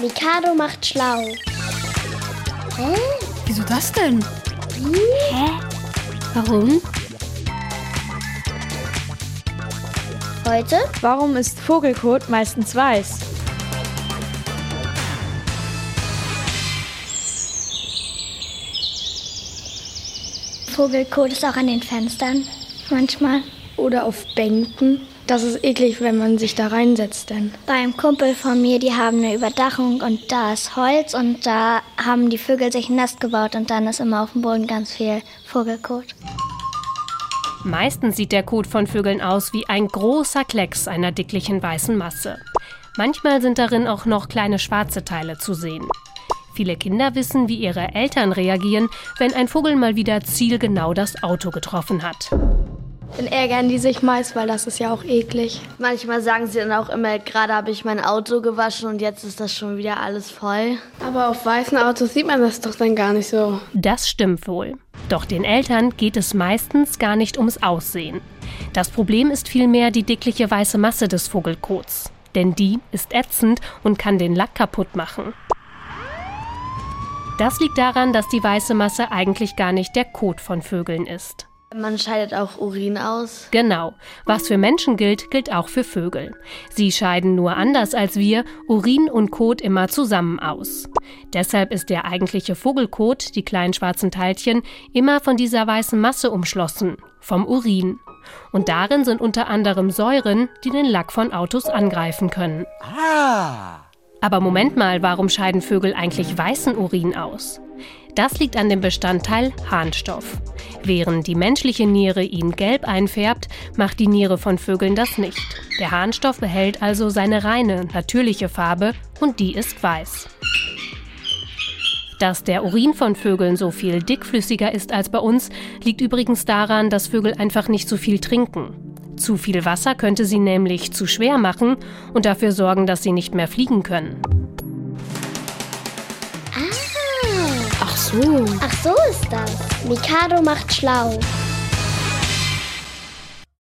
Mikado macht schlau. Hä? Wieso das denn? Hä? Warum? Heute? Warum ist Vogelkot meistens weiß? Vogelkot ist auch an den Fenstern. Manchmal. Oder auf Bänken. Das ist eklig, wenn man sich da reinsetzt, denn. Beim Kumpel von mir, die haben eine Überdachung und da ist Holz und da haben die Vögel sich ein Nest gebaut und dann ist immer auf dem Boden ganz viel Vogelkot. Meistens sieht der Kot von Vögeln aus wie ein großer Klecks einer dicklichen weißen Masse. Manchmal sind darin auch noch kleine schwarze Teile zu sehen. Viele Kinder wissen, wie ihre Eltern reagieren, wenn ein Vogel mal wieder zielgenau das Auto getroffen hat. Dann ärgern die sich meist, weil das ist ja auch eklig. Manchmal sagen sie dann auch immer, gerade habe ich mein Auto gewaschen und jetzt ist das schon wieder alles voll. Aber auf weißen Autos sieht man das doch dann gar nicht so. Das stimmt wohl. Doch den Eltern geht es meistens gar nicht ums Aussehen. Das Problem ist vielmehr die dickliche weiße Masse des Vogelkots. Denn die ist ätzend und kann den Lack kaputt machen. Das liegt daran, dass die weiße Masse eigentlich gar nicht der Kot von Vögeln ist. Man scheidet auch Urin aus. Genau. Was für Menschen gilt, gilt auch für Vögel. Sie scheiden nur anders als wir Urin und Kot immer zusammen aus. Deshalb ist der eigentliche Vogelkot, die kleinen schwarzen Teilchen, immer von dieser weißen Masse umschlossen, vom Urin. Und darin sind unter anderem Säuren, die den Lack von Autos angreifen können. Ah! Aber Moment mal, warum scheiden Vögel eigentlich weißen Urin aus? Das liegt an dem Bestandteil Harnstoff. Während die menschliche Niere ihn gelb einfärbt, macht die Niere von Vögeln das nicht. Der Harnstoff behält also seine reine, natürliche Farbe und die ist weiß. Dass der Urin von Vögeln so viel dickflüssiger ist als bei uns, liegt übrigens daran, dass Vögel einfach nicht so viel trinken. Zu viel Wasser könnte sie nämlich zu schwer machen und dafür sorgen, dass sie nicht mehr fliegen können. Ah, Ach so. ach so ist das. Mikado macht schlau.